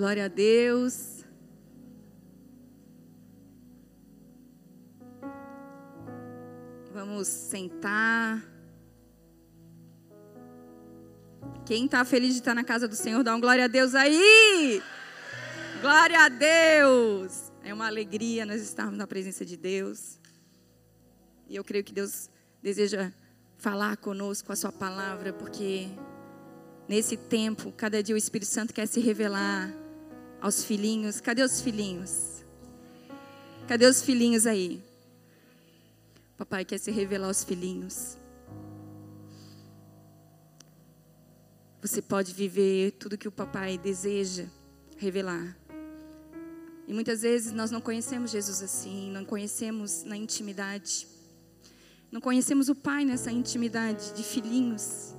Glória a Deus. Vamos sentar. Quem está feliz de estar na casa do Senhor, dá um glória a Deus aí. Glória a Deus. É uma alegria nós estarmos na presença de Deus. E eu creio que Deus deseja falar conosco a sua palavra, porque nesse tempo, cada dia o Espírito Santo quer se revelar aos filhinhos. Cadê os filhinhos? Cadê os filhinhos aí? Papai quer se revelar aos filhinhos. Você pode viver tudo que o papai deseja revelar. E muitas vezes nós não conhecemos Jesus assim, não conhecemos na intimidade. Não conhecemos o pai nessa intimidade de filhinhos.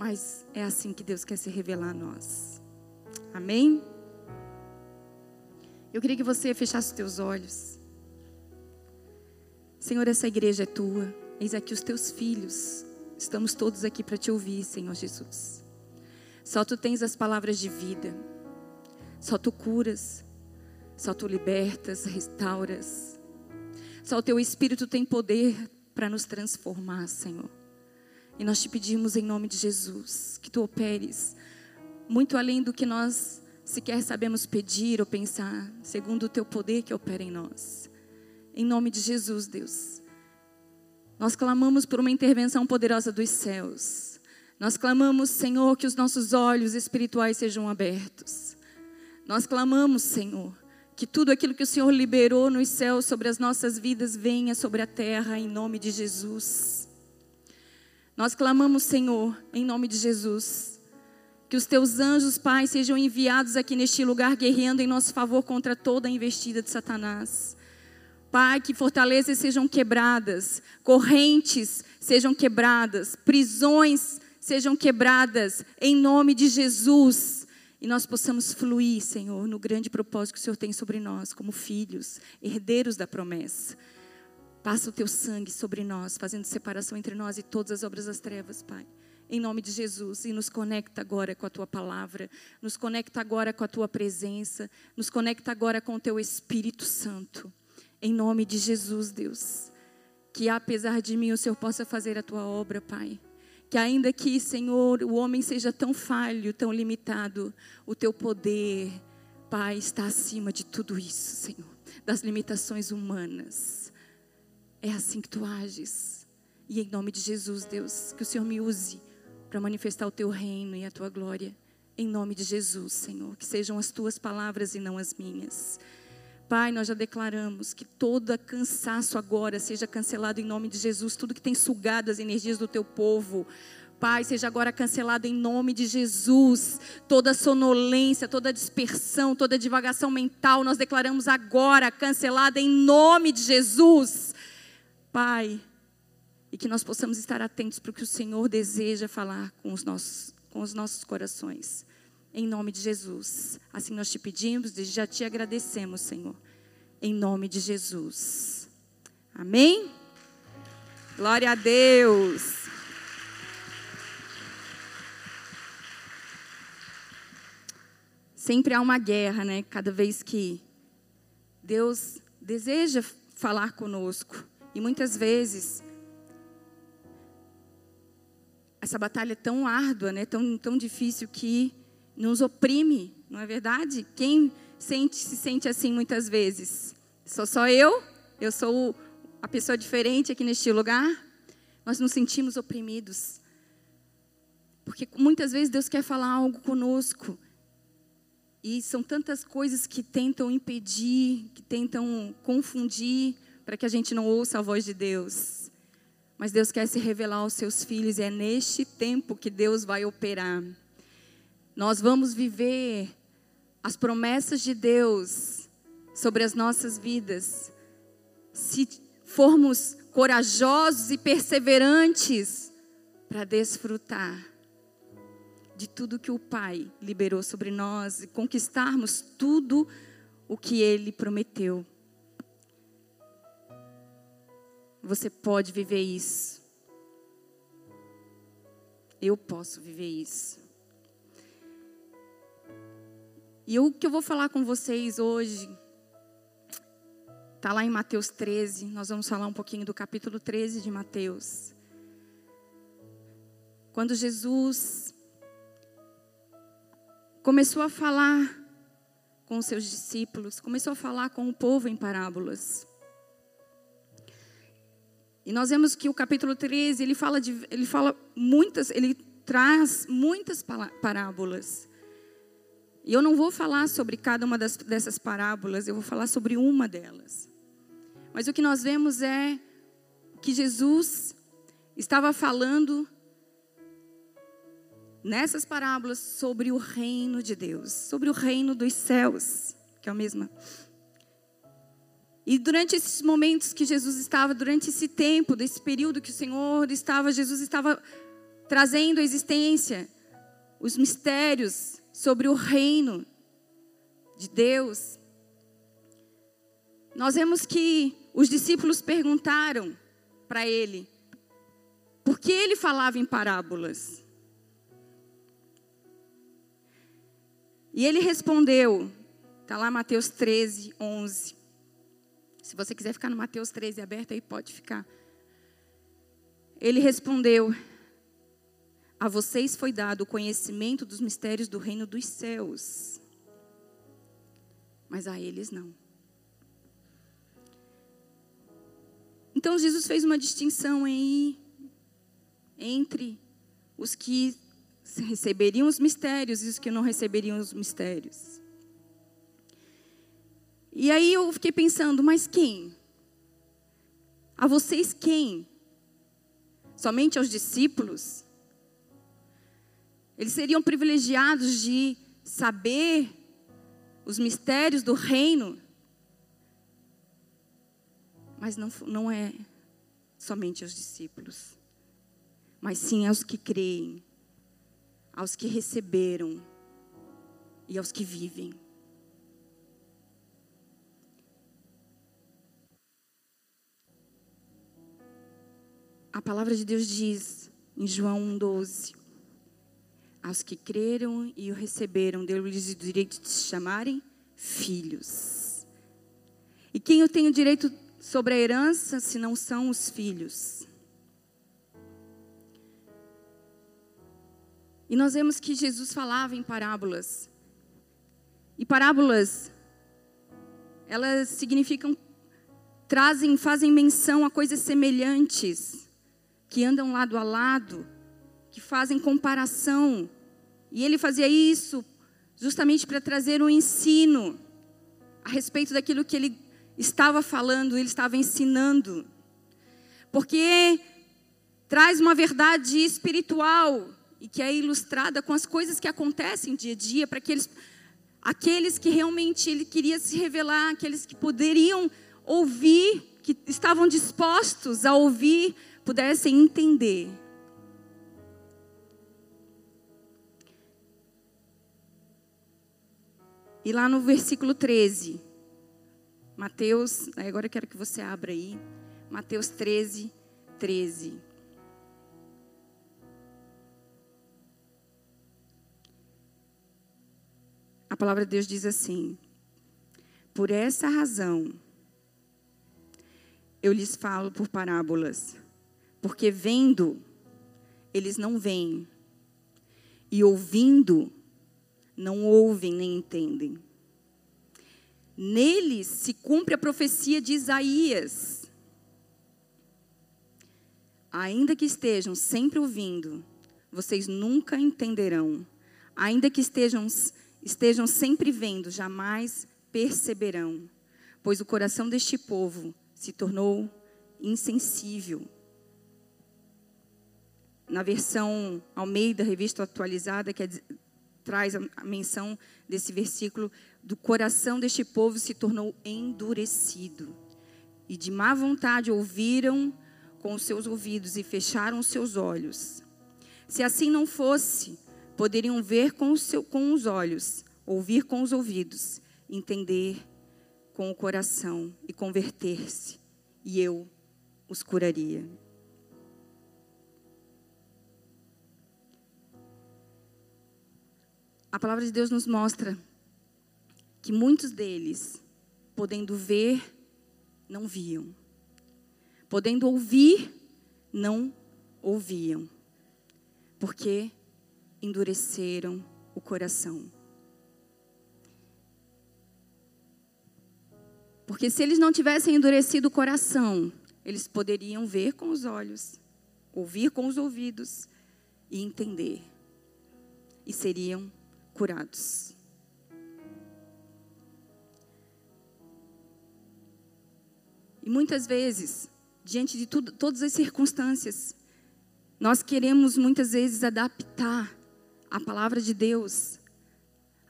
Mas é assim que Deus quer se revelar a nós. Amém? Eu queria que você fechasse os teus olhos. Senhor, essa igreja é tua. Eis aqui os teus filhos. Estamos todos aqui para te ouvir, Senhor Jesus. Só tu tens as palavras de vida. Só tu curas. Só tu libertas, restauras. Só o teu Espírito tem poder para nos transformar, Senhor. E nós te pedimos em nome de Jesus que tu operes muito além do que nós sequer sabemos pedir ou pensar, segundo o teu poder que opera em nós. Em nome de Jesus, Deus. Nós clamamos por uma intervenção poderosa dos céus. Nós clamamos, Senhor, que os nossos olhos espirituais sejam abertos. Nós clamamos, Senhor, que tudo aquilo que o Senhor liberou nos céus sobre as nossas vidas venha sobre a terra, em nome de Jesus. Nós clamamos, Senhor, em nome de Jesus, que os teus anjos, Pai, sejam enviados aqui neste lugar, guerreando em nosso favor contra toda a investida de Satanás. Pai, que fortalezas sejam quebradas, correntes sejam quebradas, prisões sejam quebradas, em nome de Jesus. E nós possamos fluir, Senhor, no grande propósito que o Senhor tem sobre nós, como filhos, herdeiros da promessa. Passa o teu sangue sobre nós, fazendo separação entre nós e todas as obras das trevas, Pai. Em nome de Jesus, e nos conecta agora com a tua palavra, nos conecta agora com a tua presença, nos conecta agora com o teu Espírito Santo. Em nome de Jesus, Deus. Que apesar de mim o Senhor possa fazer a tua obra, Pai. Que ainda que, Senhor, o homem seja tão falho, tão limitado, o teu poder, Pai, está acima de tudo isso, Senhor, das limitações humanas. É assim que tu ages. E em nome de Jesus, Deus, que o Senhor me use para manifestar o teu reino e a tua glória. Em nome de Jesus, Senhor, que sejam as tuas palavras e não as minhas. Pai, nós já declaramos que todo cansaço agora seja cancelado em nome de Jesus, tudo que tem sugado as energias do teu povo. Pai, seja agora cancelado em nome de Jesus. Toda sonolência, toda dispersão, toda divagação mental, nós declaramos agora cancelada em nome de Jesus. Pai, e que nós possamos estar atentos para o que o Senhor deseja falar com os nossos, com os nossos corações. Em nome de Jesus. Assim nós te pedimos e já te agradecemos, Senhor. Em nome de Jesus. Amém? Glória a Deus. Sempre há uma guerra, né? Cada vez que Deus deseja falar conosco. E muitas vezes essa batalha é tão árdua, né, tão, tão difícil que nos oprime, não é verdade? Quem sente, se sente assim muitas vezes? Sou só eu? Eu sou a pessoa diferente aqui neste lugar? Nós nos sentimos oprimidos. Porque muitas vezes Deus quer falar algo conosco. E são tantas coisas que tentam impedir, que tentam confundir, para que a gente não ouça a voz de Deus. Mas Deus quer se revelar aos seus filhos e é neste tempo que Deus vai operar. Nós vamos viver as promessas de Deus sobre as nossas vidas. Se formos corajosos e perseverantes para desfrutar de tudo que o Pai liberou sobre nós e conquistarmos tudo o que Ele prometeu. Você pode viver isso. Eu posso viver isso. E o que eu vou falar com vocês hoje está lá em Mateus 13. Nós vamos falar um pouquinho do capítulo 13 de Mateus. Quando Jesus começou a falar com os seus discípulos, começou a falar com o povo em parábolas. E nós vemos que o capítulo 13, ele fala, de, ele fala muitas, ele traz muitas parábolas. E eu não vou falar sobre cada uma das, dessas parábolas, eu vou falar sobre uma delas. Mas o que nós vemos é que Jesus estava falando nessas parábolas sobre o reino de Deus, sobre o reino dos céus, que é a mesma. E durante esses momentos que Jesus estava, durante esse tempo, desse período que o Senhor estava, Jesus estava trazendo à existência os mistérios sobre o reino de Deus. Nós vemos que os discípulos perguntaram para ele por que ele falava em parábolas. E ele respondeu, está lá Mateus 13, 11. Se você quiser ficar no Mateus 13 aberto aí, pode ficar. Ele respondeu: A vocês foi dado o conhecimento dos mistérios do reino dos céus, mas a eles não. Então Jesus fez uma distinção aí entre os que receberiam os mistérios e os que não receberiam os mistérios. E aí eu fiquei pensando, mas quem? A vocês quem? Somente aos discípulos? Eles seriam privilegiados de saber os mistérios do reino? Mas não, não é somente aos discípulos, mas sim aos que creem aos que receberam e aos que vivem. A palavra de Deus diz em João 1,12: Aos que creram e o receberam, deu-lhes o direito de se chamarem filhos. E quem eu tenho direito sobre a herança se não são os filhos? E nós vemos que Jesus falava em parábolas. E parábolas, elas significam, trazem, fazem menção a coisas semelhantes, que andam lado a lado, que fazem comparação. E ele fazia isso justamente para trazer um ensino a respeito daquilo que ele estava falando, ele estava ensinando. Porque traz uma verdade espiritual e que é ilustrada com as coisas que acontecem dia a dia, para que eles, aqueles que realmente ele queria se revelar, aqueles que poderiam ouvir, que estavam dispostos a ouvir, pudessem entender. E lá no versículo 13, Mateus, agora eu quero que você abra aí, Mateus 13, 13. a palavra de Deus diz assim: Por essa razão, eu lhes falo por parábolas, porque vendo, eles não veem, e ouvindo, não ouvem nem entendem. Neles se cumpre a profecia de Isaías. Ainda que estejam sempre ouvindo, vocês nunca entenderão. Ainda que estejam estejam sempre vendo, jamais perceberão, pois o coração deste povo se tornou insensível. Na versão Almeida, revista atualizada, que é, traz a, menção desse versículo, do coração deste povo se tornou endurecido. E de má vontade ouviram com os seus ouvidos e fecharam os seus olhos. Se assim não fosse, poderiam ver com, seu, com os olhos, ouvir com os ouvidos, entender com o coração e converter-se, e eu os curaria. A palavra de Deus nos mostra que muitos deles, podendo ver, não viam, podendo ouvir, não ouviam, porque endureceram o coração. Porque se eles não tivessem endurecido o coração, eles poderiam ver com os olhos, ouvir com os ouvidos e entender. E seriam curados. E muitas vezes, diante de tudo, todas as circunstâncias, nós queremos muitas vezes adaptar a palavra de Deus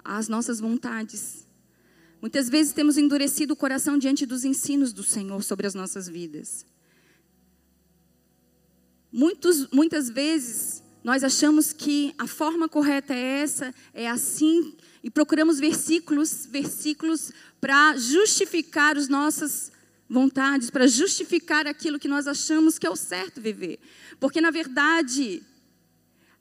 às nossas vontades. Muitas vezes temos endurecido o coração diante dos ensinos do Senhor sobre as nossas vidas. Muitos, muitas vezes nós achamos que a forma correta é essa, é assim, e procuramos versículos, versículos para justificar as nossas vontades, para justificar aquilo que nós achamos que é o certo viver. Porque na verdade,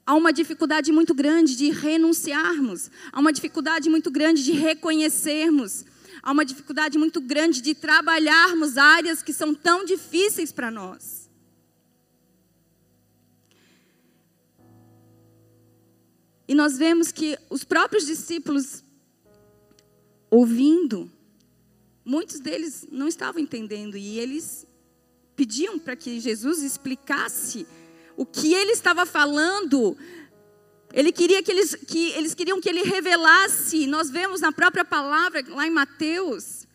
Há uma dificuldade muito grande de renunciarmos, há uma dificuldade muito grande de reconhecermos, há uma dificuldade muito grande de trabalharmos áreas que são tão difíceis para nós. E nós vemos que os próprios discípulos, ouvindo, muitos deles não estavam entendendo. E eles pediam para que Jesus explicasse o que ele estava falando, ele queria que eles, que eles queriam que ele revelasse. Nós vemos na própria palavra, lá em Mateus,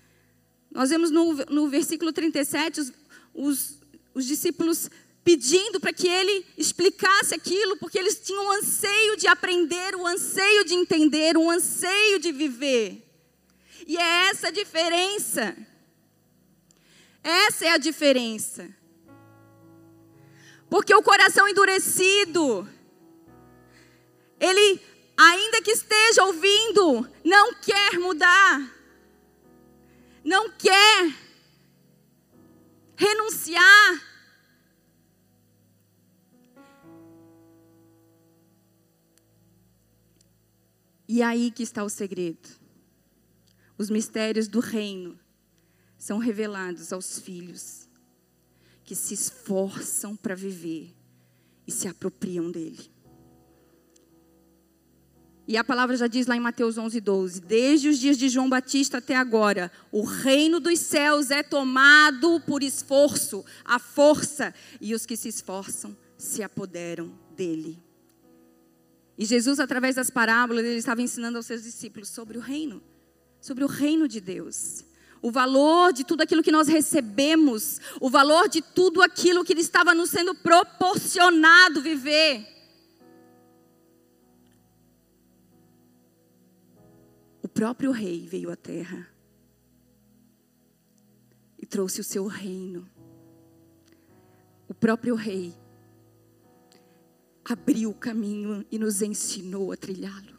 nós vemos no, no versículo 37, os, os, os discípulos pedindo para que ele explicasse aquilo, porque eles tinham um anseio de aprender, um anseio de entender, um anseio de viver. E é essa a diferença. Essa é a diferença. Porque o coração endurecido, ele, ainda que esteja ouvindo, não quer mudar, não quer renunciar. E aí que está o segredo. Os mistérios do reino são revelados aos filhos que se esforçam para viver e se apropriam dele. E a palavra já diz lá em Mateus 11, 12: Desde os dias de João Batista até agora, o reino dos céus é tomado por esforço, a força, e os que se esforçam se apoderam dele. E Jesus, através das parábolas, ele estava ensinando aos seus discípulos sobre o reino, sobre o reino de Deus o valor de tudo aquilo que nós recebemos, o valor de tudo aquilo que estava nos sendo proporcionado viver. O próprio rei veio à terra e trouxe o seu reino. O próprio rei abriu o caminho e nos ensinou a trilhá-lo.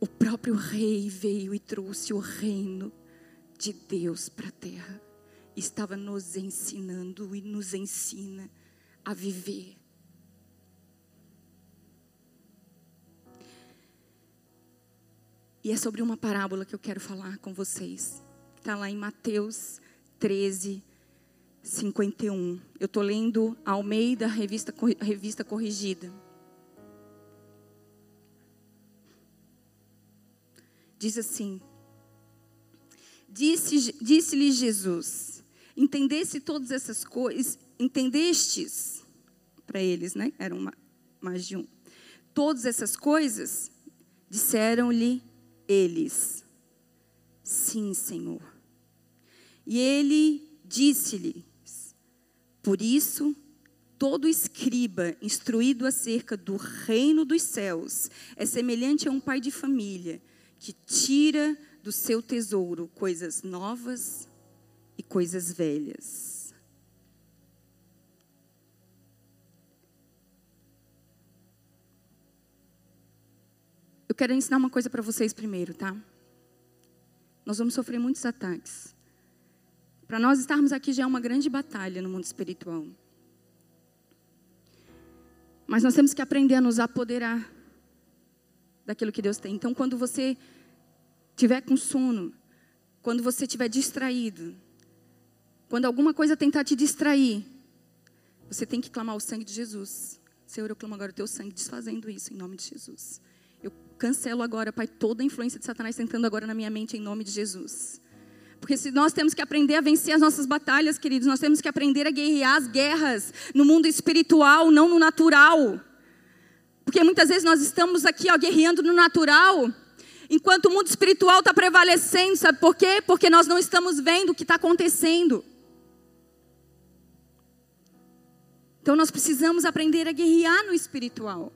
O próprio rei veio e trouxe o reino de Deus para a terra. Estava nos ensinando e nos ensina a viver. E é sobre uma parábola que eu quero falar com vocês. Está lá em Mateus 13, 51. Eu estou lendo Almeida, revista, revista corrigida. Diz assim: Disse-lhe disse Jesus: Entendesse todas essas coisas, entendestes para eles, né? Eram uma, mais de um. Todas essas coisas, disseram-lhe eles: Sim, Senhor. E ele disse-lhes: Por isso todo escriba instruído acerca do reino dos céus é semelhante a um pai de família que tira do seu tesouro coisas novas e coisas velhas. Eu quero ensinar uma coisa para vocês primeiro, tá? Nós vamos sofrer muitos ataques. Para nós estarmos aqui já é uma grande batalha no mundo espiritual. Mas nós temos que aprender a nos apoderar daquilo que Deus tem. Então, quando você tiver com sono, quando você estiver distraído, quando alguma coisa tentar te distrair, você tem que clamar o sangue de Jesus. Senhor, eu clamo agora o teu sangue, desfazendo isso em nome de Jesus. Eu cancelo agora, Pai, toda a influência de Satanás entrando agora na minha mente em nome de Jesus. Porque se nós temos que aprender a vencer as nossas batalhas, queridos, nós temos que aprender a guerrear as guerras no mundo espiritual, não no natural. Porque muitas vezes nós estamos aqui ó, guerreando no natural, enquanto o mundo espiritual está prevalecendo, sabe por quê? Porque nós não estamos vendo o que está acontecendo. Então nós precisamos aprender a guerrear no espiritual.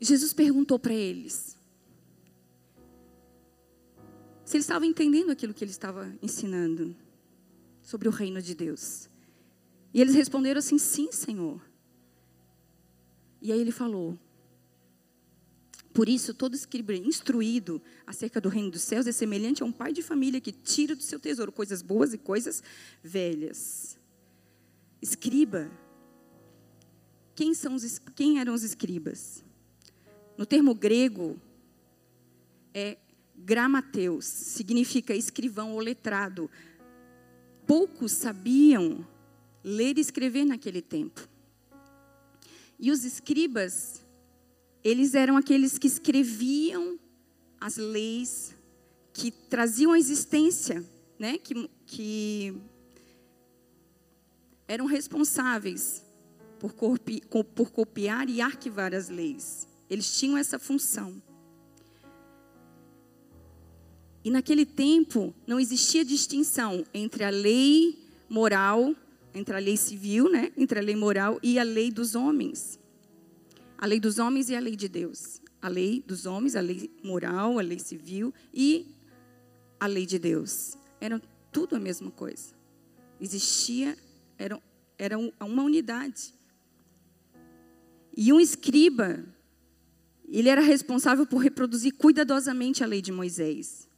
Jesus perguntou para eles se eles estavam entendendo aquilo que ele estava ensinando sobre o reino de Deus. E eles responderam assim: sim, Senhor. E aí ele falou: Por isso, todo escriba instruído acerca do reino dos céus é semelhante a um pai de família que tira do seu tesouro coisas boas e coisas velhas. Escriba. Quem, são os, quem eram os escribas? No termo grego, é gramateus, significa escrivão ou letrado. Poucos sabiam ler e escrever naquele tempo. E os escribas, eles eram aqueles que escreviam as leis, que traziam a existência, né? que, que eram responsáveis por, copi, por copiar e arquivar as leis. Eles tinham essa função. E naquele tempo não existia distinção entre a lei moral, entre a lei civil, né, entre a lei moral e a lei dos homens. A lei dos homens e a lei de Deus. A lei dos homens, a lei moral, a lei civil e a lei de Deus. Eram tudo a mesma coisa. Existia era, era uma unidade. E um escriba, ele era responsável por reproduzir cuidadosamente a lei de Moisés.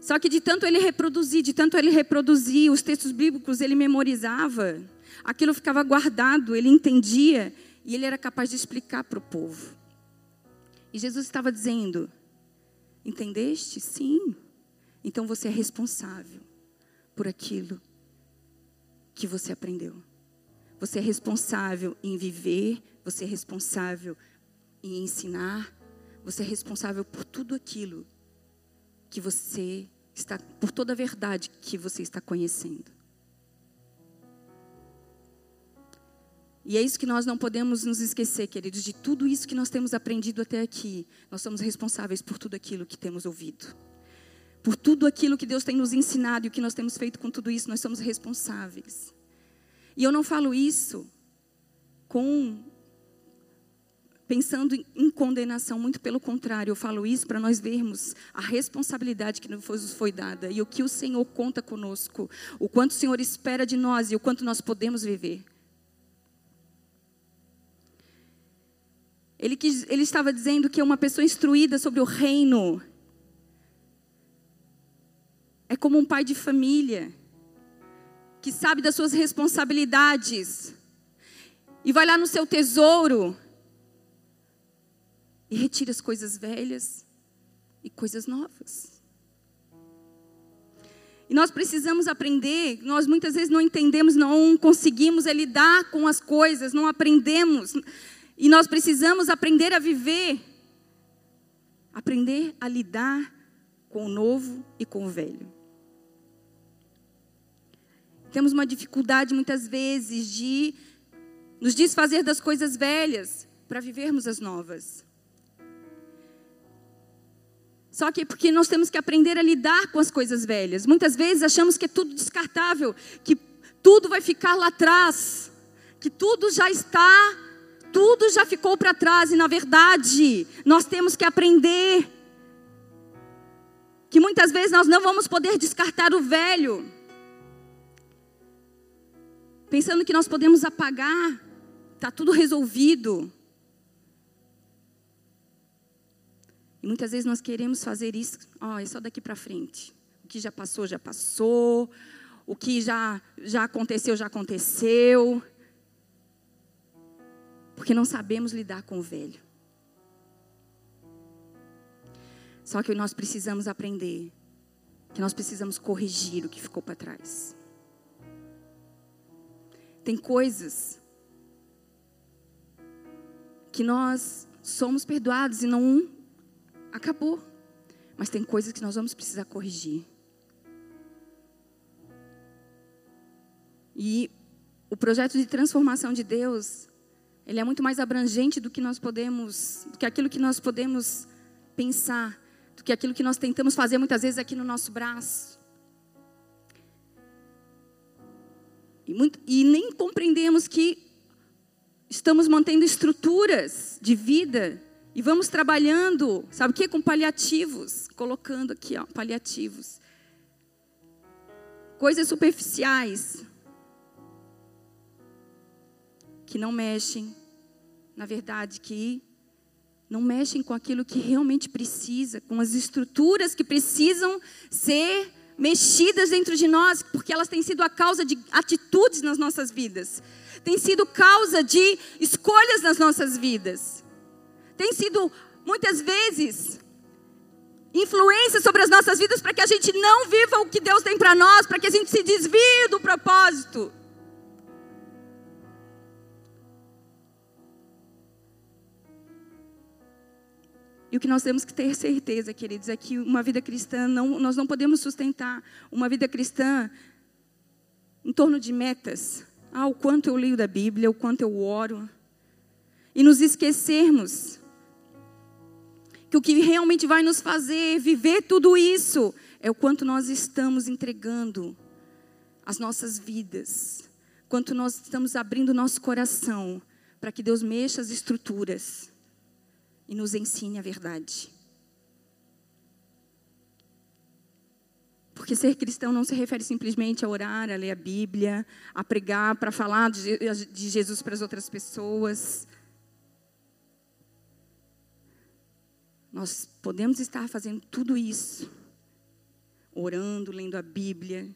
Só que de tanto ele reproduzir, de tanto ele reproduzir os textos bíblicos, ele memorizava, aquilo ficava guardado, ele entendia e ele era capaz de explicar para o povo. E Jesus estava dizendo: Entendeste? Sim. Então você é responsável por aquilo que você aprendeu. Você é responsável em viver, você é responsável em ensinar, você é responsável por tudo aquilo que você está, por toda a verdade que você está conhecendo. E é isso que nós não podemos nos esquecer, queridos, de tudo isso que nós temos aprendido até aqui. Nós somos responsáveis por tudo aquilo que temos ouvido. Por tudo aquilo que Deus tem nos ensinado e o que nós temos feito com tudo isso, nós somos responsáveis. E eu não falo isso com pensando em condenação, muito pelo contrário, eu falo isso para nós vermos a responsabilidade que nos foi dada e o que o Senhor conta conosco, o quanto o Senhor espera de nós e o quanto nós podemos viver. Ele, quis, ele estava dizendo que uma pessoa instruída sobre o reino é como um pai de família, que sabe das suas responsabilidades, e vai lá no seu tesouro e retira as coisas velhas e coisas novas. E nós precisamos aprender, nós muitas vezes não entendemos, não conseguimos é lidar com as coisas, não aprendemos. E nós precisamos aprender a viver, aprender a lidar com o novo e com o velho. Temos uma dificuldade muitas vezes de nos desfazer das coisas velhas para vivermos as novas. Só que porque nós temos que aprender a lidar com as coisas velhas. Muitas vezes achamos que é tudo descartável, que tudo vai ficar lá atrás, que tudo já está, tudo já ficou para trás e na verdade, nós temos que aprender que muitas vezes nós não vamos poder descartar o velho pensando que nós podemos apagar, está tudo resolvido. Muitas vezes nós queremos fazer isso, ó, é só daqui para frente. O que já passou, já passou. O que já, já aconteceu, já aconteceu. porque não sabemos lidar com o velho. Só que nós precisamos aprender que nós precisamos corrigir o que ficou para trás. Tem coisas que nós somos perdoados e não acabou. Mas tem coisas que nós vamos precisar corrigir. E o projeto de transformação de Deus, ele é muito mais abrangente do que nós podemos, do que aquilo que nós podemos pensar, do que aquilo que nós tentamos fazer muitas vezes aqui no nosso braço. E, muito, e nem compreendemos que estamos mantendo estruturas de vida e vamos trabalhando, sabe o que? Com paliativos, colocando aqui, ó, paliativos. Coisas superficiais que não mexem, na verdade, que não mexem com aquilo que realmente precisa, com as estruturas que precisam ser mexidas dentro de nós, porque elas têm sido a causa de atitudes nas nossas vidas, têm sido causa de escolhas nas nossas vidas tem sido muitas vezes influência sobre as nossas vidas para que a gente não viva o que Deus tem para nós, para que a gente se desvie do propósito. E o que nós temos que ter certeza, queridos, é que uma vida cristã, não, nós não podemos sustentar uma vida cristã em torno de metas. Ah, o quanto eu leio da Bíblia, o quanto eu oro. E nos esquecermos que o que realmente vai nos fazer viver tudo isso é o quanto nós estamos entregando as nossas vidas, quanto nós estamos abrindo nosso coração para que Deus mexa as estruturas e nos ensine a verdade. Porque ser cristão não se refere simplesmente a orar, a ler a Bíblia, a pregar, para falar de Jesus para as outras pessoas. Nós podemos estar fazendo tudo isso, orando, lendo a Bíblia,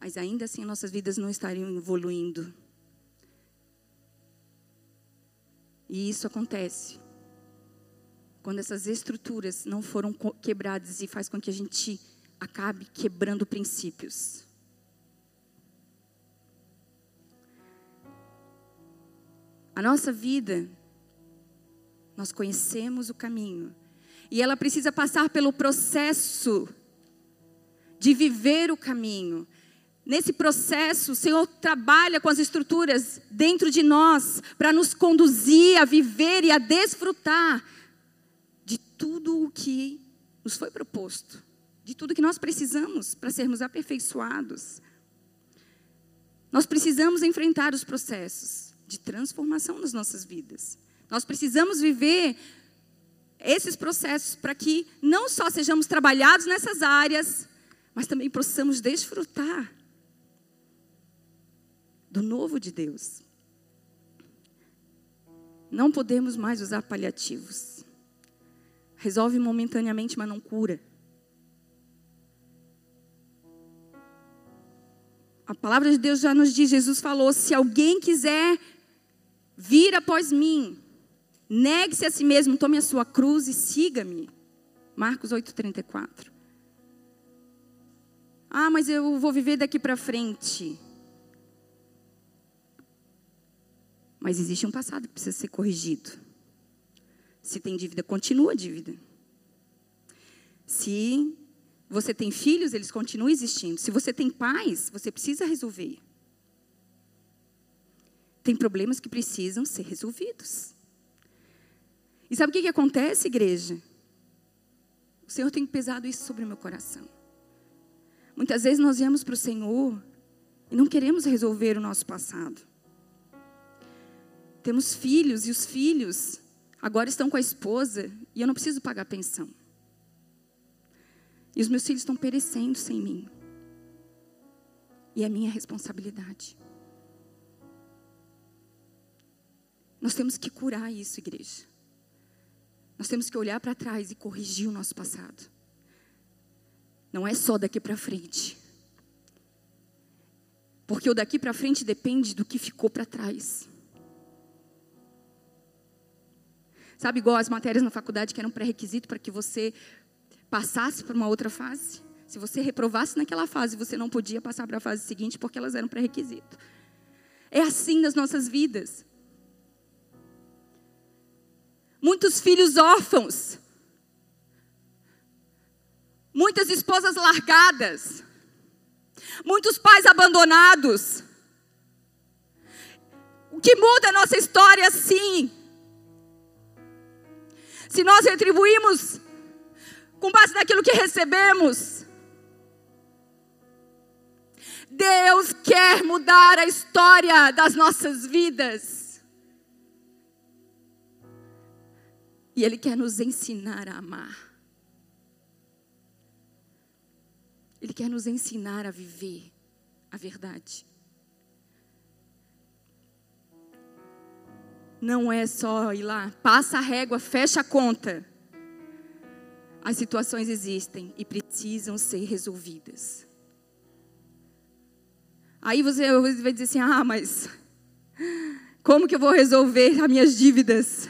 mas ainda assim nossas vidas não estariam evoluindo. E isso acontece quando essas estruturas não foram quebradas e faz com que a gente acabe quebrando princípios. A nossa vida nós conhecemos o caminho. E ela precisa passar pelo processo de viver o caminho. Nesse processo, o Senhor trabalha com as estruturas dentro de nós para nos conduzir a viver e a desfrutar de tudo o que nos foi proposto, de tudo que nós precisamos para sermos aperfeiçoados. Nós precisamos enfrentar os processos de transformação nas nossas vidas. Nós precisamos viver esses processos para que não só sejamos trabalhados nessas áreas, mas também possamos desfrutar do novo de Deus. Não podemos mais usar paliativos. Resolve momentaneamente, mas não cura. A palavra de Deus já nos diz, Jesus falou: se alguém quiser vir após mim, Negue-se a si mesmo, tome a sua cruz e siga-me. Marcos 8,34. Ah, mas eu vou viver daqui para frente. Mas existe um passado que precisa ser corrigido. Se tem dívida, continua a dívida. Se você tem filhos, eles continuam existindo. Se você tem pais, você precisa resolver. Tem problemas que precisam ser resolvidos. E sabe o que, que acontece, igreja? O Senhor tem pesado isso sobre o meu coração. Muitas vezes nós viemos para o Senhor e não queremos resolver o nosso passado. Temos filhos e os filhos agora estão com a esposa e eu não preciso pagar pensão. E os meus filhos estão perecendo sem mim. E é minha responsabilidade. Nós temos que curar isso, igreja. Nós temos que olhar para trás e corrigir o nosso passado. Não é só daqui para frente. Porque o daqui para frente depende do que ficou para trás. Sabe, igual as matérias na faculdade que eram pré-requisito para que você passasse para uma outra fase? Se você reprovasse naquela fase, você não podia passar para a fase seguinte porque elas eram pré-requisito. É assim nas nossas vidas. Muitos filhos órfãos. Muitas esposas largadas. Muitos pais abandonados. O que muda a nossa história, sim, se nós retribuímos com base naquilo que recebemos, Deus quer mudar a história das nossas vidas. E Ele quer nos ensinar a amar. Ele quer nos ensinar a viver a verdade. não é só ir lá, passa a régua, fecha a conta. As situações existem e precisam ser resolvidas. Aí você vai dizer assim: ah, mas como que eu vou resolver as minhas dívidas?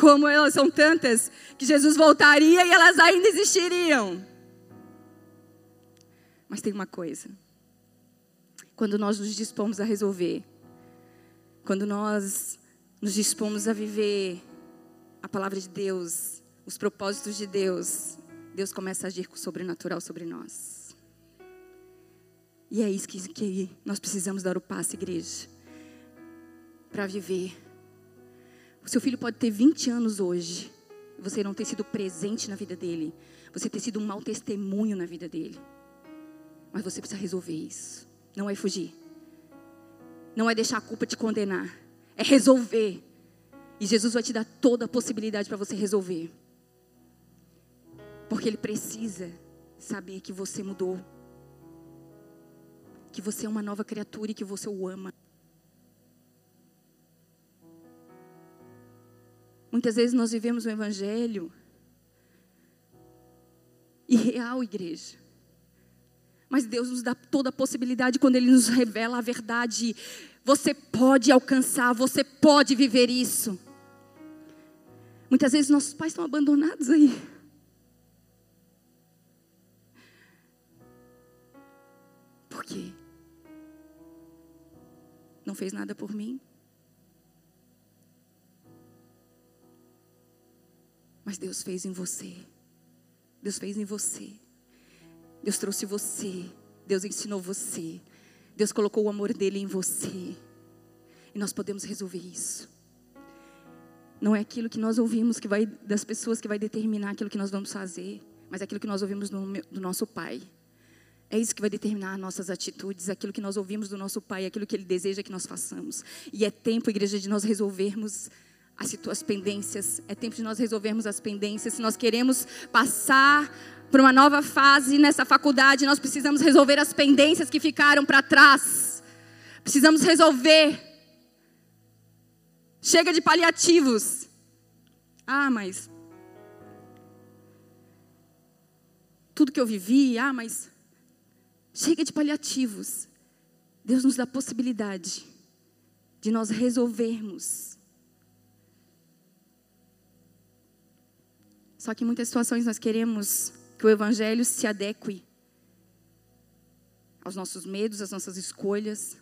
Como elas são tantas que Jesus voltaria e elas ainda existiriam. Mas tem uma coisa: quando nós nos dispomos a resolver, quando nós nos dispomos a viver a palavra de Deus, os propósitos de Deus, Deus começa a agir com o sobrenatural sobre nós. E é isso que, que nós precisamos dar o passo, igreja, para viver. Seu filho pode ter 20 anos hoje, você não ter sido presente na vida dele, você ter sido um mau testemunho na vida dele. Mas você precisa resolver isso. Não é fugir. Não é deixar a culpa te condenar, é resolver. E Jesus vai te dar toda a possibilidade para você resolver. Porque Ele precisa saber que você mudou, que você é uma nova criatura e que você o ama. Muitas vezes nós vivemos o Evangelho irreal, igreja. Mas Deus nos dá toda a possibilidade quando Ele nos revela a verdade. Você pode alcançar, você pode viver isso. Muitas vezes nossos pais estão abandonados aí. Por quê? Não fez nada por mim? Mas Deus fez em você. Deus fez em você. Deus trouxe você. Deus ensinou você. Deus colocou o amor dele em você. E nós podemos resolver isso. Não é aquilo que nós ouvimos que vai das pessoas que vai determinar aquilo que nós vamos fazer, mas é aquilo que nós ouvimos do, do nosso Pai. É isso que vai determinar nossas atitudes, aquilo que nós ouvimos do nosso Pai, aquilo que Ele deseja que nós façamos. E é tempo, igreja, de nós resolvermos as, as pendências. É tempo de nós resolvermos as pendências. Se nós queremos passar para uma nova fase nessa faculdade, nós precisamos resolver as pendências que ficaram para trás. Precisamos resolver. Chega de paliativos. Ah, mas tudo que eu vivi, ah, mas chega de paliativos. Deus nos dá a possibilidade de nós resolvermos. Só que em muitas situações nós queremos que o Evangelho se adeque aos nossos medos, às nossas escolhas.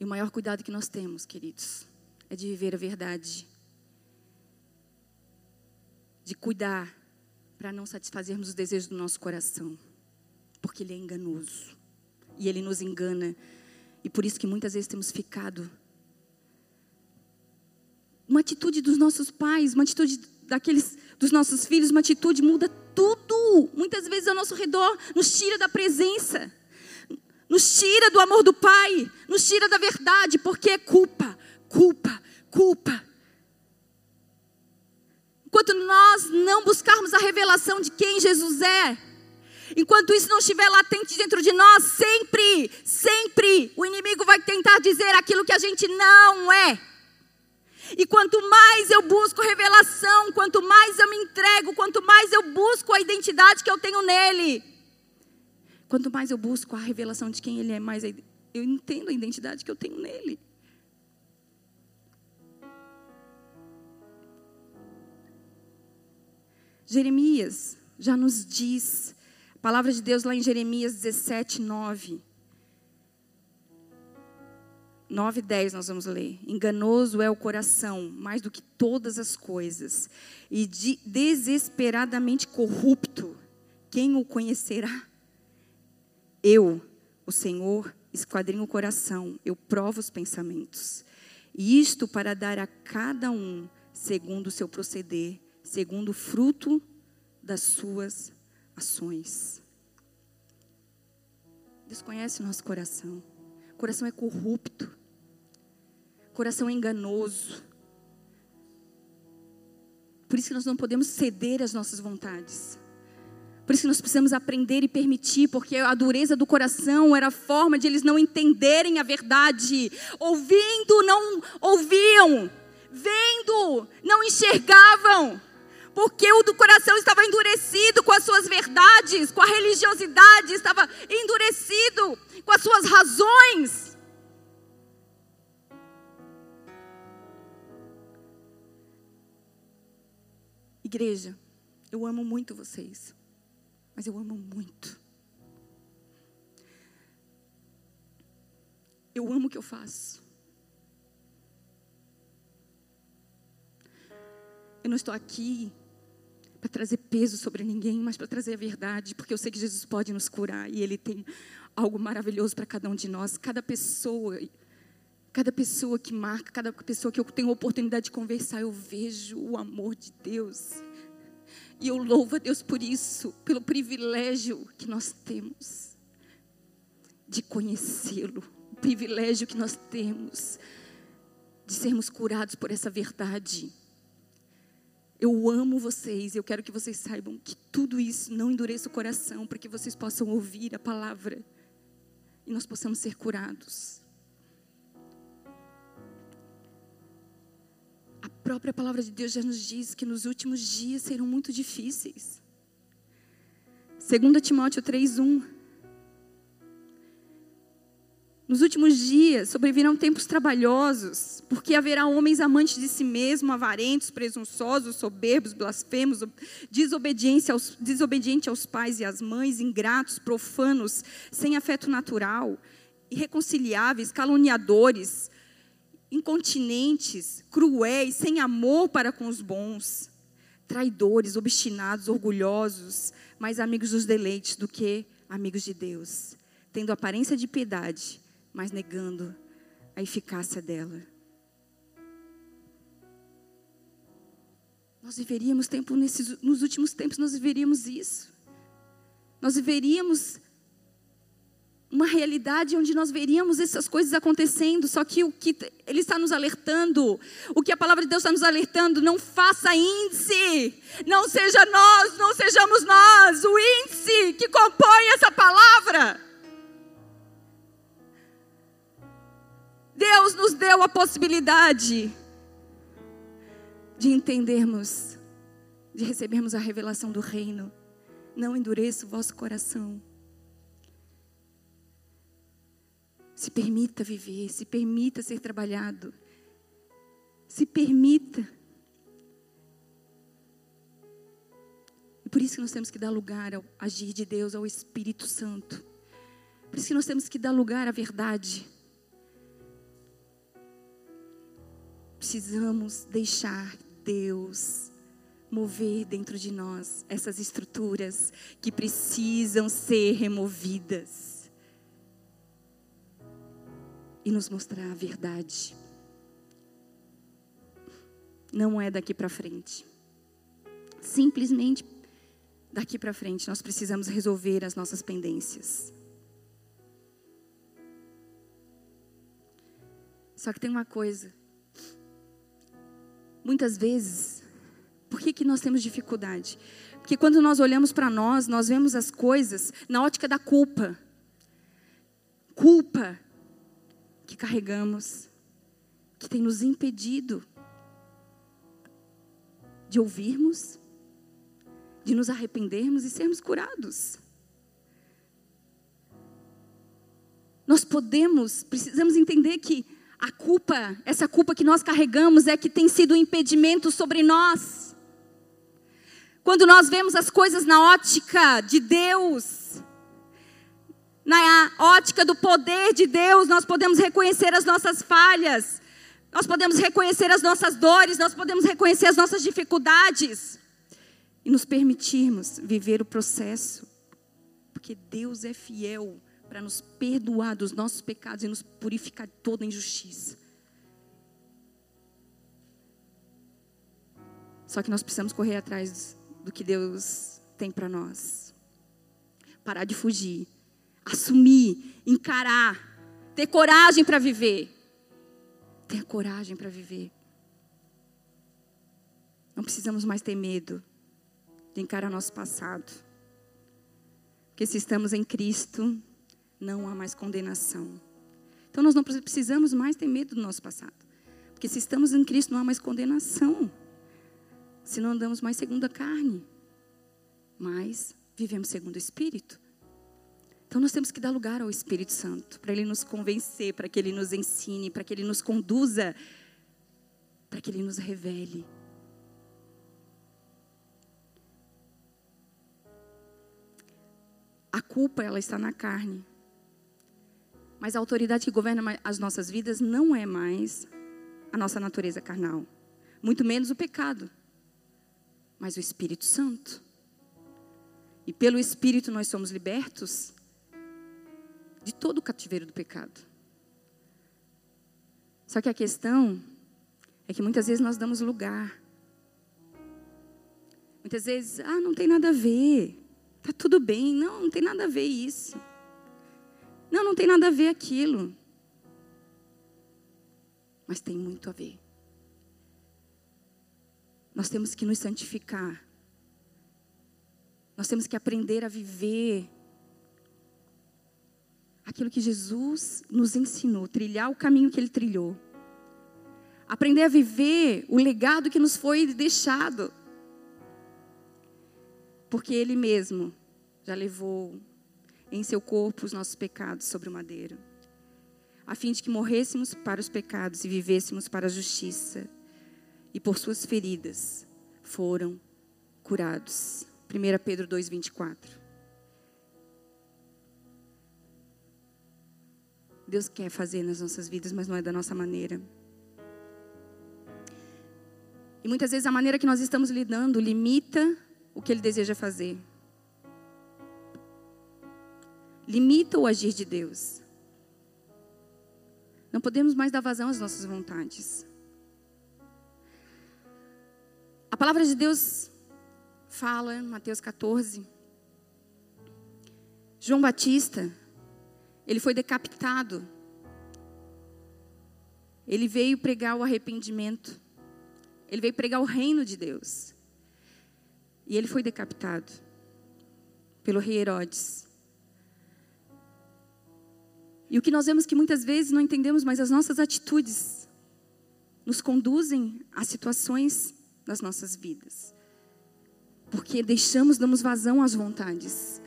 E o maior cuidado que nós temos, queridos, é de viver a verdade, de cuidar para não satisfazermos os desejos do nosso coração, porque ele é enganoso e ele nos engana. E por isso que muitas vezes temos ficado uma atitude dos nossos pais, uma atitude daqueles dos nossos filhos, uma atitude muda tudo. Muitas vezes ao nosso redor nos tira da presença, nos tira do amor do Pai, nos tira da verdade, porque é culpa, culpa, culpa. Enquanto nós não buscarmos a revelação de quem Jesus é, enquanto isso não estiver latente dentro de nós, sempre, sempre o inimigo vai tentar dizer aquilo que a gente não é. E quanto mais eu busco revelação, quanto mais eu me entrego, quanto mais eu busco a identidade que eu tenho nele, quanto mais eu busco a revelação de quem ele é, mais Eu entendo a identidade que eu tenho nele. Jeremias já nos diz, a palavra de Deus lá em Jeremias 17, 9. 9 e 10 nós vamos ler. Enganoso é o coração, mais do que todas as coisas, e de, desesperadamente corrupto. Quem o conhecerá? Eu, o Senhor, esquadrinho o coração, eu provo os pensamentos. E isto para dar a cada um segundo o seu proceder, segundo o fruto das suas ações. Deus conhece o nosso coração. Coração é corrupto. Coração é enganoso. Por isso que nós não podemos ceder às nossas vontades. Por isso que nós precisamos aprender e permitir, porque a dureza do coração era a forma de eles não entenderem a verdade. Ouvindo, não ouviam. Vendo, não enxergavam. Porque o do coração estava endurecido com as suas verdades, com a religiosidade, estava endurecido com as suas razões. Igreja, eu amo muito vocês mas eu amo muito. Eu amo o que eu faço. Eu não estou aqui para trazer peso sobre ninguém, mas para trazer a verdade, porque eu sei que Jesus pode nos curar e Ele tem algo maravilhoso para cada um de nós. Cada pessoa, cada pessoa que marca, cada pessoa que eu tenho a oportunidade de conversar, eu vejo o amor de Deus. E eu louvo a Deus por isso, pelo privilégio que nós temos de conhecê-lo, o privilégio que nós temos de sermos curados por essa verdade. Eu amo vocês, eu quero que vocês saibam que tudo isso não endureça o coração, para que vocês possam ouvir a palavra e nós possamos ser curados. própria palavra de Deus já nos diz que nos últimos dias serão muito difíceis. 2 Timóteo 3:1 Nos últimos dias sobrevirão tempos trabalhosos, porque haverá homens amantes de si mesmo, avarentos, presunçosos, soberbos, blasfemos, aos, desobedientes aos pais e às mães, ingratos, profanos, sem afeto natural, irreconciliáveis, caluniadores, incontinentes, cruéis, sem amor para com os bons, traidores, obstinados, orgulhosos, mais amigos dos deleites do que amigos de Deus, tendo aparência de piedade, mas negando a eficácia dela. Nós viveríamos tempo nesses, nos últimos tempos nós viveríamos isso. Nós viveríamos uma realidade onde nós veríamos essas coisas acontecendo, só que o que ele está nos alertando, o que a palavra de Deus está nos alertando, não faça índice, não seja nós, não sejamos nós, o índice que compõe essa palavra. Deus nos deu a possibilidade de entendermos, de recebermos a revelação do reino. Não endureça o vosso coração. Se permita viver, se permita ser trabalhado. Se permita. E por isso que nós temos que dar lugar ao agir de Deus, ao Espírito Santo. Por isso que nós temos que dar lugar à verdade. Precisamos deixar Deus mover dentro de nós essas estruturas que precisam ser removidas e nos mostrar a verdade. Não é daqui para frente. Simplesmente daqui para frente nós precisamos resolver as nossas pendências. Só que tem uma coisa. Muitas vezes, por que, que nós temos dificuldade? Porque quando nós olhamos para nós, nós vemos as coisas na ótica da culpa. Culpa que carregamos, que tem nos impedido de ouvirmos, de nos arrependermos e sermos curados. Nós podemos, precisamos entender que a culpa, essa culpa que nós carregamos é que tem sido um impedimento sobre nós. Quando nós vemos as coisas na ótica de Deus, na ótica do poder de Deus, nós podemos reconhecer as nossas falhas, nós podemos reconhecer as nossas dores, nós podemos reconhecer as nossas dificuldades e nos permitirmos viver o processo, porque Deus é fiel para nos perdoar dos nossos pecados e nos purificar de toda injustiça. Só que nós precisamos correr atrás do que Deus tem para nós. Parar de fugir, assumir, encarar, ter coragem para viver. Ter coragem para viver. Não precisamos mais ter medo de encarar nosso passado. Porque se estamos em Cristo, não há mais condenação. Então nós não precisamos mais ter medo do nosso passado. Porque se estamos em Cristo, não há mais condenação. Se não andamos mais segundo a carne, mas vivemos segundo o Espírito. Então nós temos que dar lugar ao Espírito Santo, para ele nos convencer, para que ele nos ensine, para que ele nos conduza, para que ele nos revele. A culpa ela está na carne. Mas a autoridade que governa as nossas vidas não é mais a nossa natureza carnal, muito menos o pecado, mas o Espírito Santo. E pelo Espírito nós somos libertos de todo o cativeiro do pecado. Só que a questão é que muitas vezes nós damos lugar. Muitas vezes, ah, não tem nada a ver. Tá tudo bem. Não, não tem nada a ver isso. Não, não tem nada a ver aquilo. Mas tem muito a ver. Nós temos que nos santificar. Nós temos que aprender a viver aquilo que Jesus nos ensinou, trilhar o caminho que ele trilhou. Aprender a viver o legado que nos foi deixado. Porque ele mesmo já levou em seu corpo os nossos pecados sobre o madeiro, a fim de que morrêssemos para os pecados e vivêssemos para a justiça. E por suas feridas foram curados. 1 Pedro 2:24. Deus quer fazer nas nossas vidas, mas não é da nossa maneira. E muitas vezes a maneira que nós estamos lidando limita o que Ele deseja fazer limita o agir de Deus. Não podemos mais dar vazão às nossas vontades. A palavra de Deus fala, Mateus 14. João Batista, ele foi decapitado. Ele veio pregar o arrependimento. Ele veio pregar o reino de Deus. E ele foi decapitado pelo rei Herodes. E o que nós vemos que muitas vezes não entendemos, mas as nossas atitudes nos conduzem a situações das nossas vidas. Porque deixamos, damos vazão às vontades.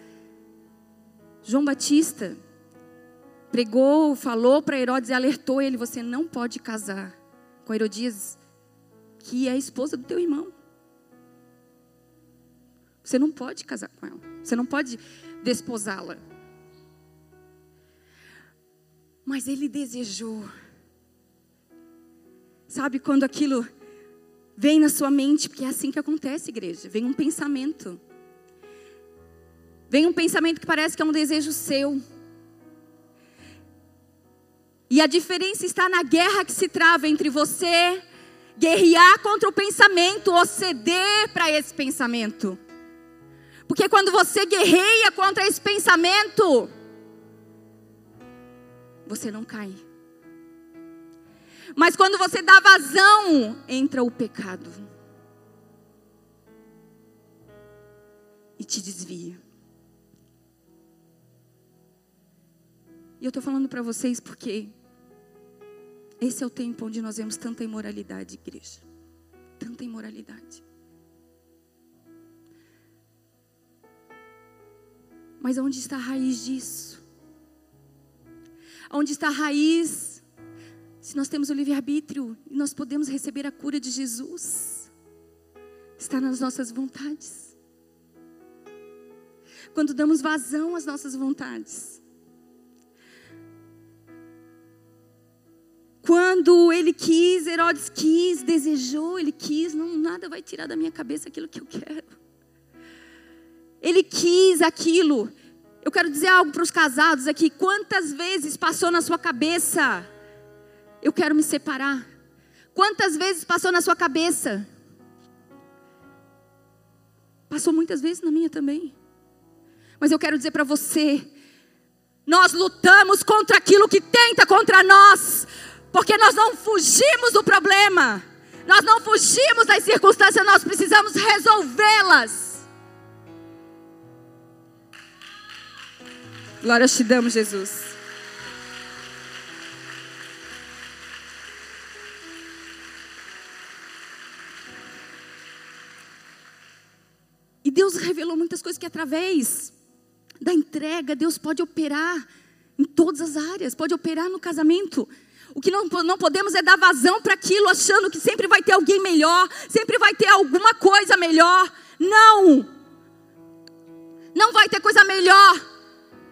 João Batista pregou, falou para Herodes e alertou ele: você não pode casar com Herodias, que é a esposa do teu irmão. Você não pode casar com ela. Você não pode desposá-la. Mas ele desejou. Sabe quando aquilo vem na sua mente, porque é assim que acontece, igreja. Vem um pensamento. Vem um pensamento que parece que é um desejo seu. E a diferença está na guerra que se trava entre você guerrear contra o pensamento ou ceder para esse pensamento. Porque quando você guerreia contra esse pensamento, você não cai. Mas quando você dá vazão, entra o pecado. E te desvia. E eu estou falando para vocês porque esse é o tempo onde nós vemos tanta imoralidade, igreja. Tanta imoralidade. Mas onde está a raiz disso? Onde está a raiz? Se nós temos o livre-arbítrio e nós podemos receber a cura de Jesus, está nas nossas vontades. Quando damos vazão às nossas vontades. Quando ele quis, Herodes quis, desejou, ele quis, não, nada vai tirar da minha cabeça aquilo que eu quero. Ele quis aquilo. Eu quero dizer algo para os casados aqui. Quantas vezes passou na sua cabeça? Eu quero me separar. Quantas vezes passou na sua cabeça? Passou muitas vezes na minha também. Mas eu quero dizer para você: nós lutamos contra aquilo que tenta contra nós, porque nós não fugimos do problema, nós não fugimos das circunstâncias, nós precisamos resolvê-las. Glórias te damos, Jesus. E Deus revelou muitas coisas que através da entrega, Deus pode operar em todas as áreas, pode operar no casamento. O que não, não podemos é dar vazão para aquilo, achando que sempre vai ter alguém melhor, sempre vai ter alguma coisa melhor. Não! Não vai ter coisa melhor.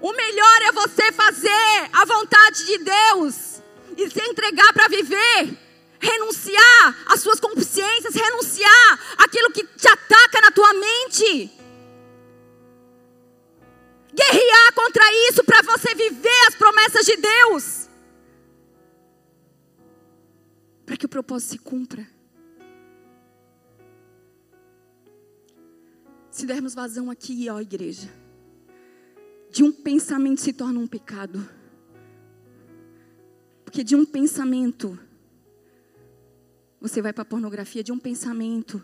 O melhor é você fazer a vontade de Deus e se entregar para viver. Renunciar às suas consciências, renunciar aquilo que te ataca na tua mente. Guerrear contra isso para você viver as promessas de Deus. Para que o propósito se cumpra. Se dermos vazão aqui, ó igreja de um pensamento se torna um pecado. Porque de um pensamento, você vai para a pornografia, de um pensamento,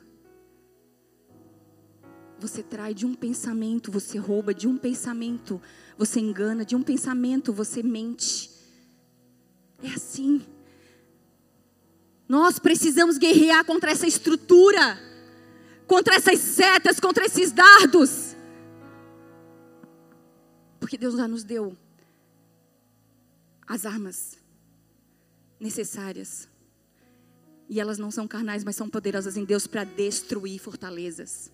você trai, de um pensamento, você rouba, de um pensamento, você engana, de um pensamento, você mente. É assim. Nós precisamos guerrear contra essa estrutura, contra essas setas, contra esses dardos. Porque Deus já nos deu as armas necessárias. E elas não são carnais, mas são poderosas em Deus para destruir fortalezas.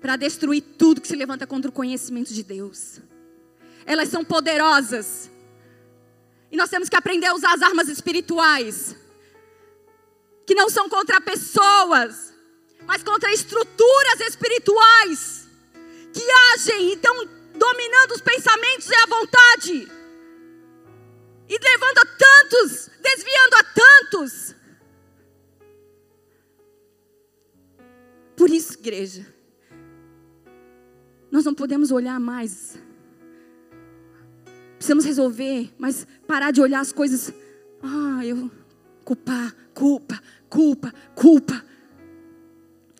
Para destruir tudo que se levanta contra o conhecimento de Deus. Elas são poderosas. E nós temos que aprender a usar as armas espirituais. Que não são contra pessoas, mas contra estruturas espirituais. Que agem e estão dominando os pensamentos e a vontade, e levando a tantos, desviando a tantos. Por isso, igreja, nós não podemos olhar mais. Precisamos resolver, mas parar de olhar as coisas. Ah, eu culpar, culpa, culpa, culpa.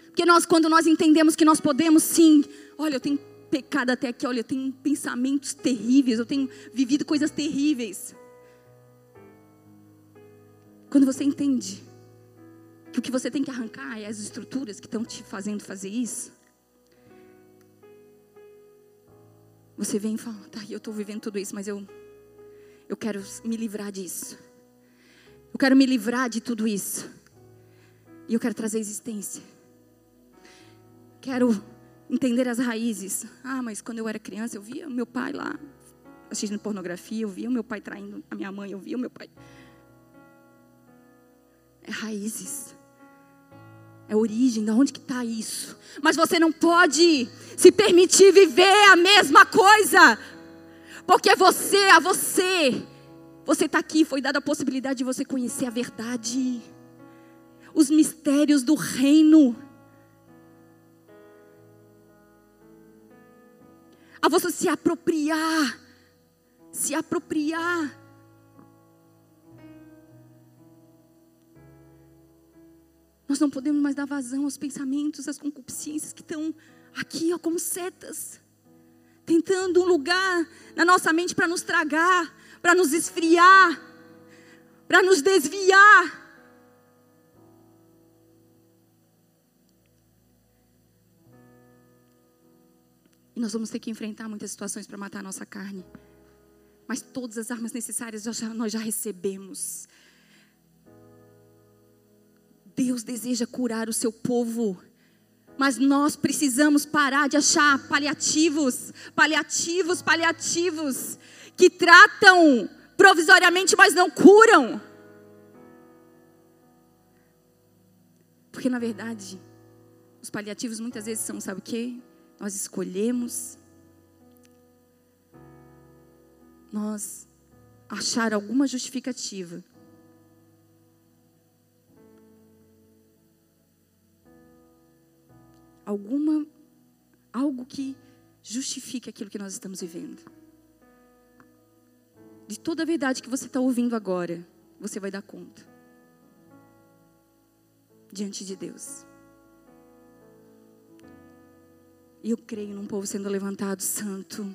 Porque nós, quando nós entendemos que nós podemos sim, olha, eu tenho pecado até aqui, olha, eu tenho pensamentos terríveis, eu tenho vivido coisas terríveis. Quando você entende que o que você tem que arrancar é as estruturas que estão te fazendo fazer isso, você vem e fala, tá, eu estou vivendo tudo isso, mas eu, eu quero me livrar disso. Eu quero me livrar de tudo isso. E eu quero trazer existência. Quero entender as raízes. Ah, mas quando eu era criança, eu via meu pai lá assistindo pornografia, eu via o meu pai traindo a minha mãe, eu via o meu pai. É raízes. É origem, de onde que está isso? Mas você não pode se permitir viver a mesma coisa. Porque você, a você, você está aqui, foi dada a possibilidade de você conhecer a verdade. Os mistérios do reino. A você se apropriar, se apropriar. Nós não podemos mais dar vazão aos pensamentos, às concupiscências que estão aqui, ó, como setas, tentando um lugar na nossa mente para nos tragar, para nos esfriar, para nos desviar. Nós vamos ter que enfrentar muitas situações para matar a nossa carne. mas todas as armas necessárias nós já, nós já recebemos. Deus deseja curar o seu povo. Mas nós precisamos parar de achar paliativos, paliativos, paliativos, que tratam provisoriamente, mas não curam. Porque na verdade, os paliativos muitas vezes são, sabe o quê? Nós escolhemos, nós achar alguma justificativa alguma algo que justifique aquilo que nós estamos vivendo. De toda a verdade que você está ouvindo agora, você vai dar conta diante de Deus. E eu creio num povo sendo levantado santo.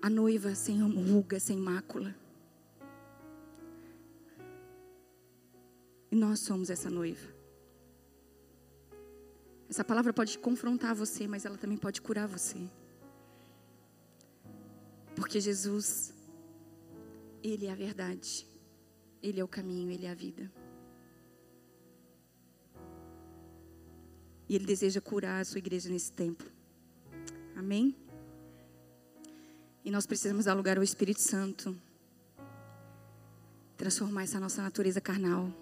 A noiva sem ruga, sem mácula. E nós somos essa noiva. Essa palavra pode confrontar você, mas ela também pode curar você. Porque Jesus, Ele é a verdade, Ele é o caminho, Ele é a vida. E Ele deseja curar a sua igreja nesse tempo. Amém? E nós precisamos dar lugar ao Espírito Santo transformar essa nossa natureza carnal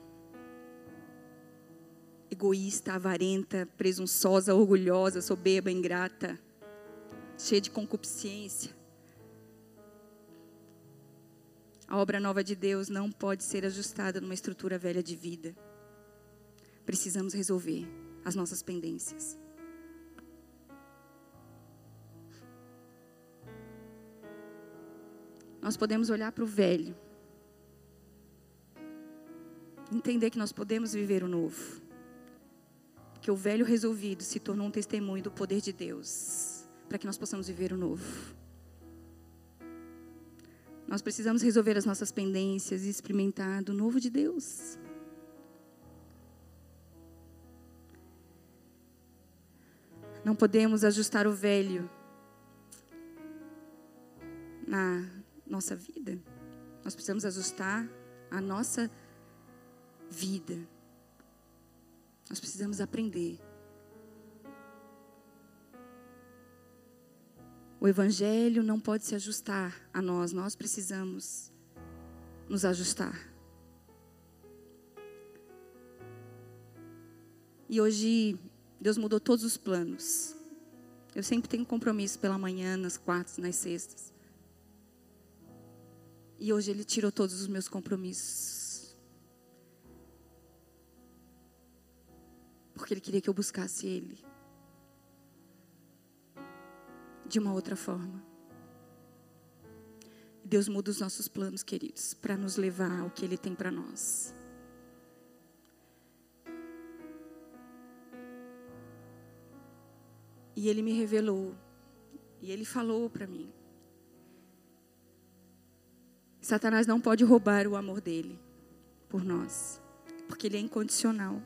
egoísta, avarenta, presunçosa, orgulhosa, soberba, ingrata, cheia de concupiscência. A obra nova de Deus não pode ser ajustada numa estrutura velha de vida. Precisamos resolver as nossas pendências. Nós podemos olhar para o velho, entender que nós podemos viver o novo que o velho resolvido se tornou um testemunho do poder de Deus, para que nós possamos viver o novo. Nós precisamos resolver as nossas pendências e experimentar do novo de Deus. Não podemos ajustar o velho na nossa vida. Nós precisamos ajustar a nossa vida. Nós precisamos aprender. O Evangelho não pode se ajustar a nós, nós precisamos nos ajustar. E hoje Deus mudou todos os planos. Eu sempre tenho compromisso pela manhã, nas quartas, nas sextas. E hoje Ele tirou todos os meus compromissos. Porque Ele queria que eu buscasse Ele de uma outra forma. Deus muda os nossos planos, queridos, para nos levar ao que Ele tem para nós. E Ele me revelou, e Ele falou para mim: Satanás não pode roubar o amor dele por nós, porque Ele é incondicional.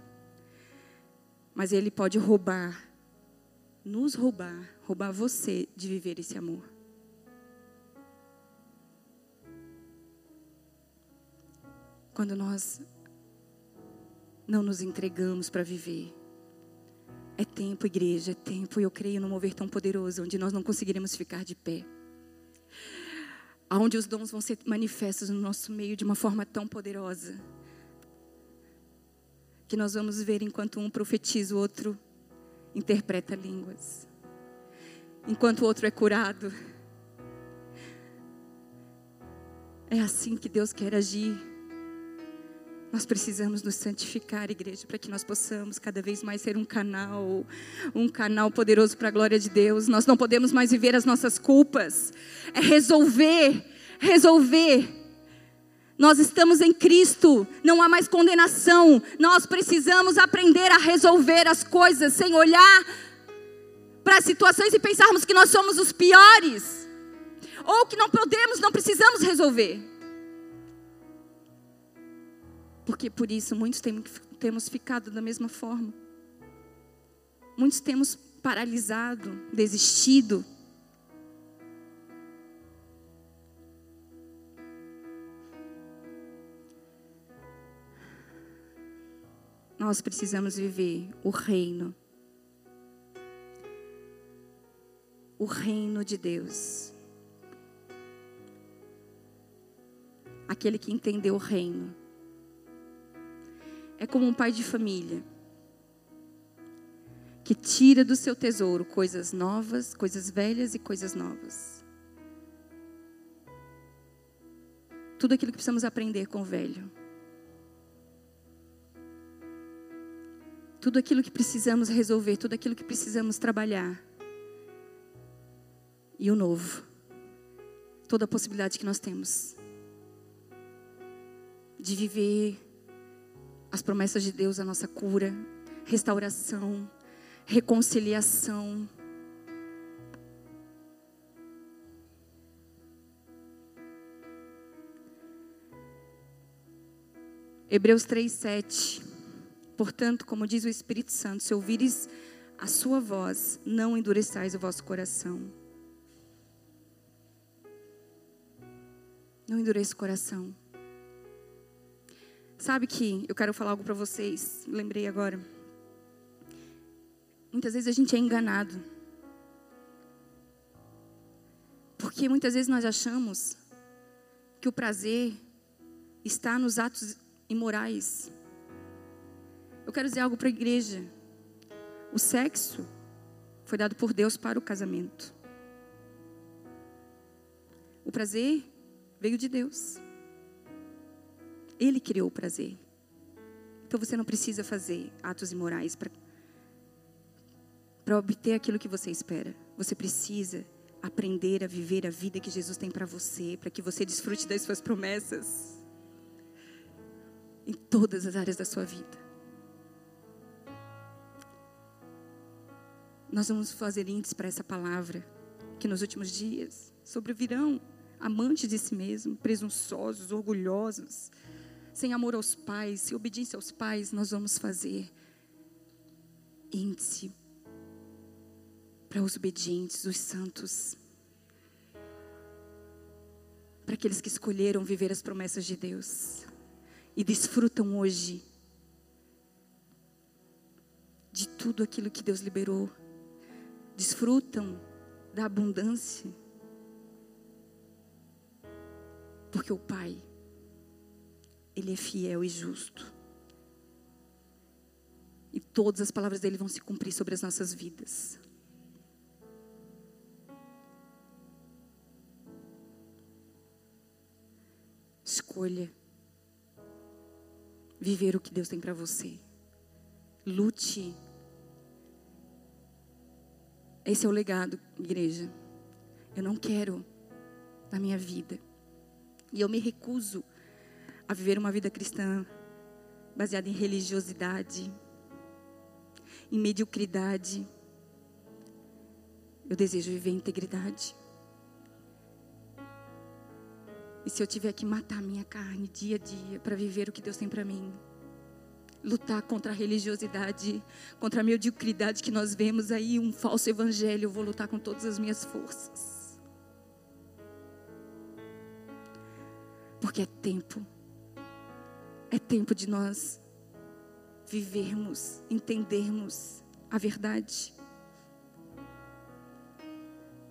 Mas ele pode roubar, nos roubar, roubar você de viver esse amor. Quando nós não nos entregamos para viver. É tempo, igreja, é tempo, eu creio num mover tão poderoso, onde nós não conseguiremos ficar de pé. Onde os dons vão ser manifestos no nosso meio de uma forma tão poderosa que nós vamos ver enquanto um profetiza, o outro interpreta línguas, enquanto o outro é curado. É assim que Deus quer agir. Nós precisamos nos santificar, igreja, para que nós possamos cada vez mais ser um canal, um canal poderoso para a glória de Deus. Nós não podemos mais viver as nossas culpas. É resolver, resolver nós estamos em Cristo, não há mais condenação. Nós precisamos aprender a resolver as coisas sem olhar para as situações e pensarmos que nós somos os piores, ou que não podemos, não precisamos resolver. Porque por isso muitos temos ficado da mesma forma. Muitos temos paralisado, desistido. Nós precisamos viver o reino. O reino de Deus. Aquele que entendeu o reino é como um pai de família que tira do seu tesouro coisas novas, coisas velhas e coisas novas. Tudo aquilo que precisamos aprender com o velho. Tudo aquilo que precisamos resolver, tudo aquilo que precisamos trabalhar. E o novo. Toda a possibilidade que nós temos de viver as promessas de Deus, a nossa cura, restauração, reconciliação. Hebreus 3, 7. Portanto, como diz o Espírito Santo, se ouvires a sua voz, não endureçais o vosso coração. Não endureça o coração. Sabe que eu quero falar algo para vocês, lembrei agora. Muitas vezes a gente é enganado. Porque muitas vezes nós achamos que o prazer está nos atos imorais. Eu quero dizer algo para a igreja. O sexo foi dado por Deus para o casamento. O prazer veio de Deus. Ele criou o prazer. Então você não precisa fazer atos imorais para obter aquilo que você espera. Você precisa aprender a viver a vida que Jesus tem para você, para que você desfrute das suas promessas em todas as áreas da sua vida. Nós vamos fazer índice para essa palavra que nos últimos dias sobrevirão amantes de si mesmo, presunçosos, orgulhosos, sem amor aos pais, sem obediência aos pais, nós vamos fazer índice para os obedientes, os santos, para aqueles que escolheram viver as promessas de Deus e desfrutam hoje de tudo aquilo que Deus liberou, desfrutam da abundância, porque o Pai, Ele é fiel e justo. E todas as palavras dele vão se cumprir sobre as nossas vidas. Escolha viver o que Deus tem para você. Lute. Esse é o legado, igreja. Eu não quero na minha vida. E eu me recuso a viver uma vida cristã baseada em religiosidade, em mediocridade. Eu desejo viver integridade. E se eu tiver que matar minha carne dia a dia para viver o que Deus tem para mim, lutar contra a religiosidade, contra a mediocridade que nós vemos aí, um falso evangelho, eu vou lutar com todas as minhas forças. Porque é tempo, é tempo de nós vivermos, entendermos a verdade.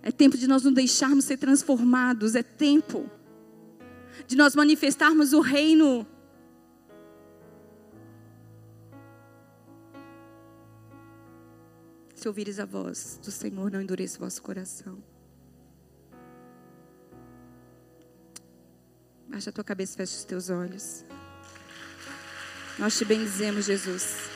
É tempo de nós não deixarmos ser transformados, é tempo de nós manifestarmos o reino. Se ouvires a voz do Senhor, não endureça o vosso coração. Baixa a tua cabeça, fecha os teus olhos. Nós te bendizemos, Jesus.